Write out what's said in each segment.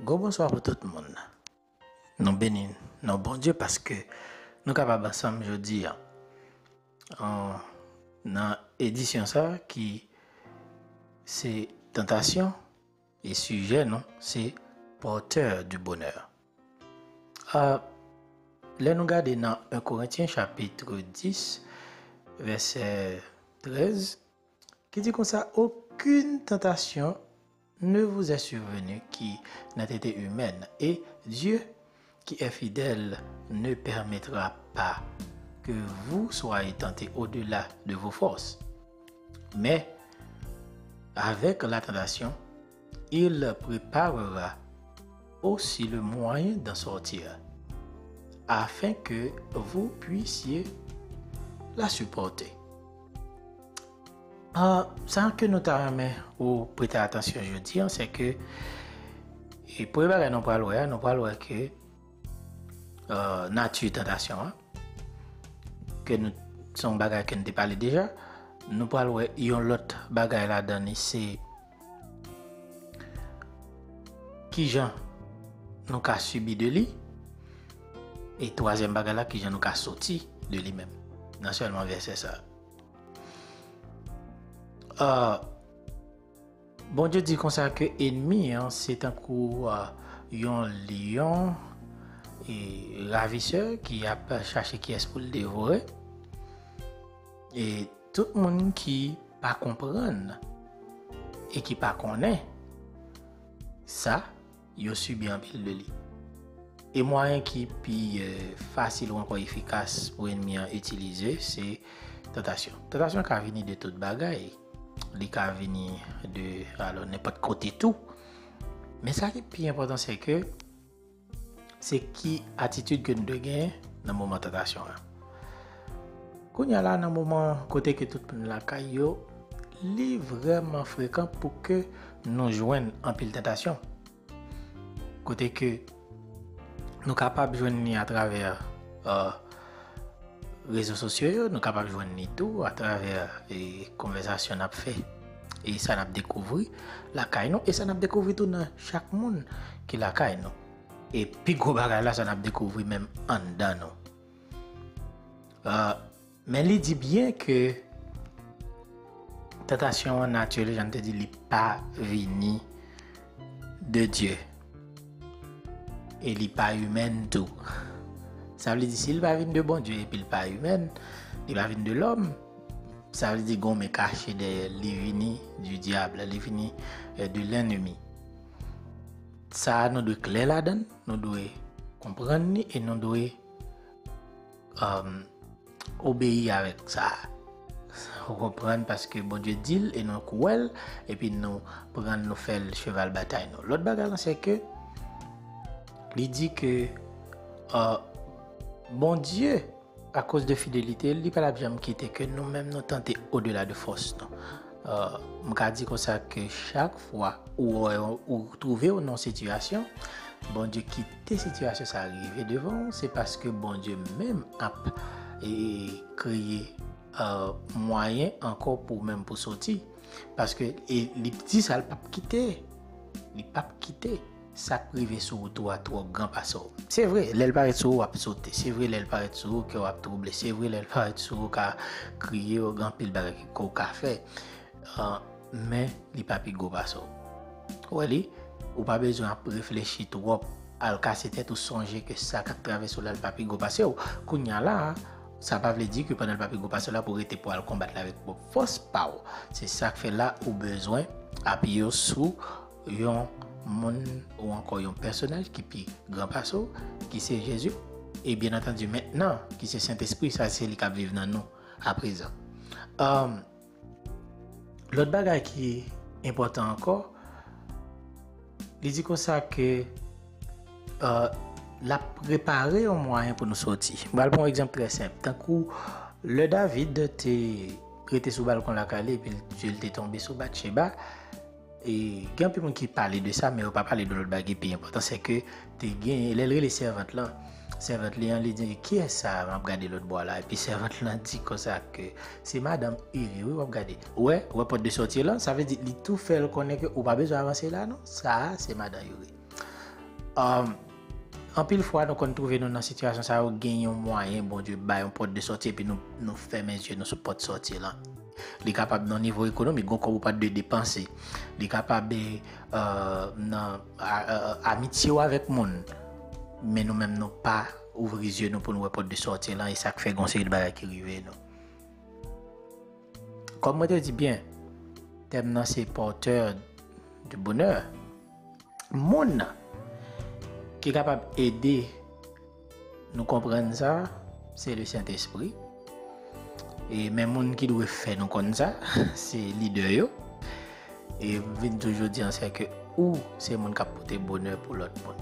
Go bonsoir pour tout le monde. Nous bénissons nos bon Dieu parce que nous sommes capables ensemble aujourd'hui en dans édition ça qui c'est tentation et sujet non? C'est porteur du bonheur. Euh, là nous regardons dans 1 Corinthiens chapitre 10 verset 13 qui dit comme ça aucune tentation ne vous est survenue qui n'a été humaine et Dieu qui est fidèle ne permettra pas que vous soyez tentés au-delà de vos forces. Mais avec la tentation, il préparera aussi le moyen d'en sortir, afin que vous puissiez la supporter. Ah, uh, san ke nou ta remè ou prete atensyon je di an, se ke e pou e bagay nou pral wè, nou pral wè ke ah, uh, natu tentasyon an, ke nou son bagay ke nou te pale deja, nou pral wè yon lot bagay la dani e se ki jan nou ka subi de li, e toazen bagay la ki jan nou ka soti de li men. Nan selman verse sa. Uh, bon Diyo di konsa ke enmi, se tankou uh, yon lion e ravise ki ap chache ki es pou l devore. E tout moun ki pa kompran e ki pa konen, sa yo subi an pil de li. E mwayen ki pi euh, fasil ou anko efikas pou enmi an itilize, se tentasyon. Tentasyon ka vini de tout bagay. Il qui venir de alors n'importe côté tout. Mais ça qui est plus important, c'est que c'est qui attitude que nous devons dans le moment de tentation. Quand il y a là, dans le moment que tout le monde caillou, est vraiment fréquent pour que nous joignent en pile tentation. Côté que nous sommes capables de joindre à travers euh, réseaux sociaux, nous sommes capables de joindre tout à travers les conversations qu'on fait. Et ça n'a découvert la caille et ça n'a découvert tout dans chaque monde qui la caille et puis gros bagage là ça découvert même en dedans euh, mais il dit bien que tentation naturelle j'en te n'est pas venu de Dieu. Et n'est pas humain tout ça veut dire s'il va venir de bon Dieu et puis pas humain il va venir de l'homme ça veut dire qu'on est caché de l'ivini du diable l'ivini euh, de l'ennemi ça nous doit clair là-dedans, nous devons comprendre et nous devons euh, obéir avec ça. Vous comprenez parce que bon Dieu dit et nous cruel et puis nous prenons nous faire le cheval bataille. L'autre bagage c'est que il dit que euh, bon Dieu à cause de fidélité, il pas la jamais quitter que nous-mêmes nous tenter au-delà de force. Non. Euh, je dis que chaque fois où vous trouvez une situation, bon Dieu quitte situation, ça arrive devant, c'est parce que bon Dieu même a créé euh, moyen encore pour même pour sortir. Parce que les petits, ça ne pas quitter. Il pas quitter. sak prive sou ou tou a tou a gran pasou. Se vre, lèl paret sou wap sote, se vre lèl paret sou ke wap trouble, se vre lèl paret sou ka kriye ou gran pil barek ko ka fe, uh, men li papi go pasou. Ouè e li, ou pa bezon ap reflechi tou wop al kase tet ou sonje ke sa kak trave sou lal papi go pase ou, kounya la, sa pa vle di ki panel papi go pase la pou rete pou al kombat la vek pou fos pa ou. Se sa ke fe la ou bezwen api yo sou yon moun ou ankon yon personaj ki pi gran paso, ki se Jezu, e bien entendi maintenant ki se Saint-Esprit, sa se li ka vive nan nou aprezen. Um, euh, Lot bagay ki important ankon, li di kon sa ke uh, la prepare yon mwayen pou nou soti. Bal bon exemple tre semp. Tan kou, le David te rete sou balkon la kale, pil te tombe sou bat cheba, E gen pi moun ki pale de sa, men ou pa pale de lout bagi pi important, se ke te gen, lèl re le servant lan, servant li an li di, ki e sa wap gade lout bo la, epi servant lan di kosa ke, se madame iri, wap gade, wè, wè pot de soti lan, sa ve di, li tou fel konen ke ou pa bezo avanse la, non, sa, se madame iri. Um, an pil fwa nou kon trouve nou nan situasyon sa, ou gen yon mwayen, bon dieu, bay yon pot de soti, epi nou, nou fèmen zye nou sou pot soti lan. li kapab nan nivou ekonomik, gon kon wou pat de depanse, li kapab be uh, nan amitye wou avèk moun, men nou men nou pa ouvri zye nou pou nou wè pot de sorti lan, e sak fè gonseri de bagay ki rive nou. Kom mwen te di bien, tem nan se porteur de bonheur, moun ki kapab ede nou kompren sa, se le Saint-Esprit, E men moun ki dwe fe nou kon sa, se lider yo. E vin toujou diyan se ke ou se moun pote bonheur pou lot moun.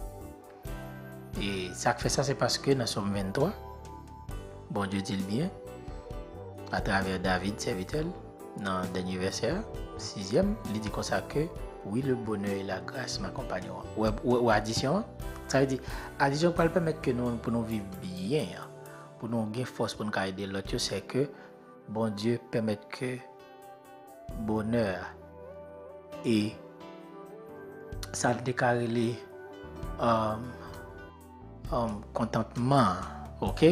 E sak fe sa se paske nan som 23, bon diyo dil bien, a traver David Servitel, nan denye verser, 6e, li di kon sa ke, oui le bonheur et la grâce m'akompanyon. Ou adisyon, Sa ve di, adisyon kwa l pèmèt ke nou pou nou viv biyen, pou nou gen fòs pou nou ka ede lot yo, bon Diyo pèmèt ke bonèr e sa dekare li kontantman, ok?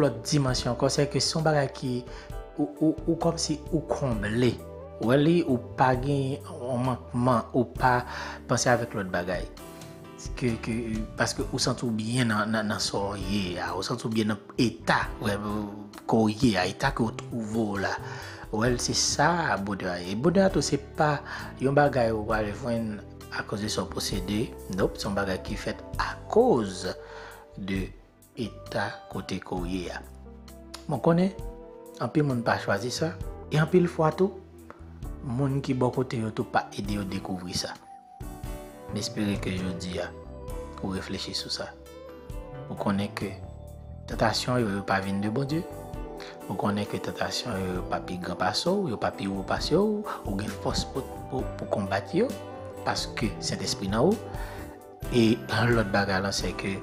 Lot dimansyon kon, se ke son bagay ki ou kom si ou komble, Ou ou pa gen ou mankman ou pa panse avèk Ke, ke, paske ou sentou byen nan, nan, nan sorye a, ou sentou byen nan eta korye a, eta ki ou trouvo la. Ou el se sa bode a. E bode a tou se pa yon bagay ou wale fwen a koz de son posede, nop, son bagay ki fet a koz de eta kote korye a. Mon konen, anpil moun pa chwazi sa, e anpil fwa tou, moun ki bon kote yo tou pa ede yo dekouvri sa. Mespere ke jodi ya, ou reflechi sou sa. Ou konen ke tentasyon yo yo pa vin de bon Diyo. Ou konen ke tentasyon yo yo pa pi gran paso, yo pa pi ou pasyo, ou gen fos pou, pou, pou kombat yo. Paske sent espri nan ou. E an lot baga lan se ke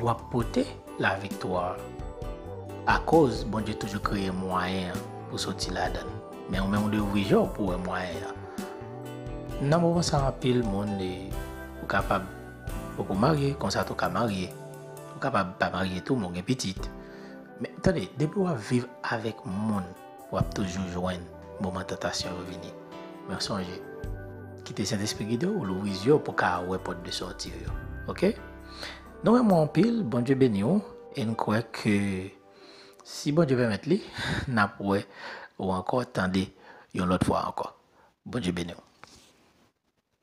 wap pote la viktor. A koz, bon Diyo toujou kreye mwayen pou soti la dan. Men ou men ou de vwijou pou mwayen ya. Nan mou mwen san apil moun de ou kapab pou pou marye, konsa tou ka marye. Ou kapab pa marye tou moun gen pitit. Men tade, debi wap viv avèk moun wap toujou jwen mouman tentasyon revini. Gide ou lou vizyo pou ka wepot de sortir yo. Ok? Apil, bon die ben yo, en kwe ke si bon die ben met li, wè ou anko tande yon lot fwa anko. Ou.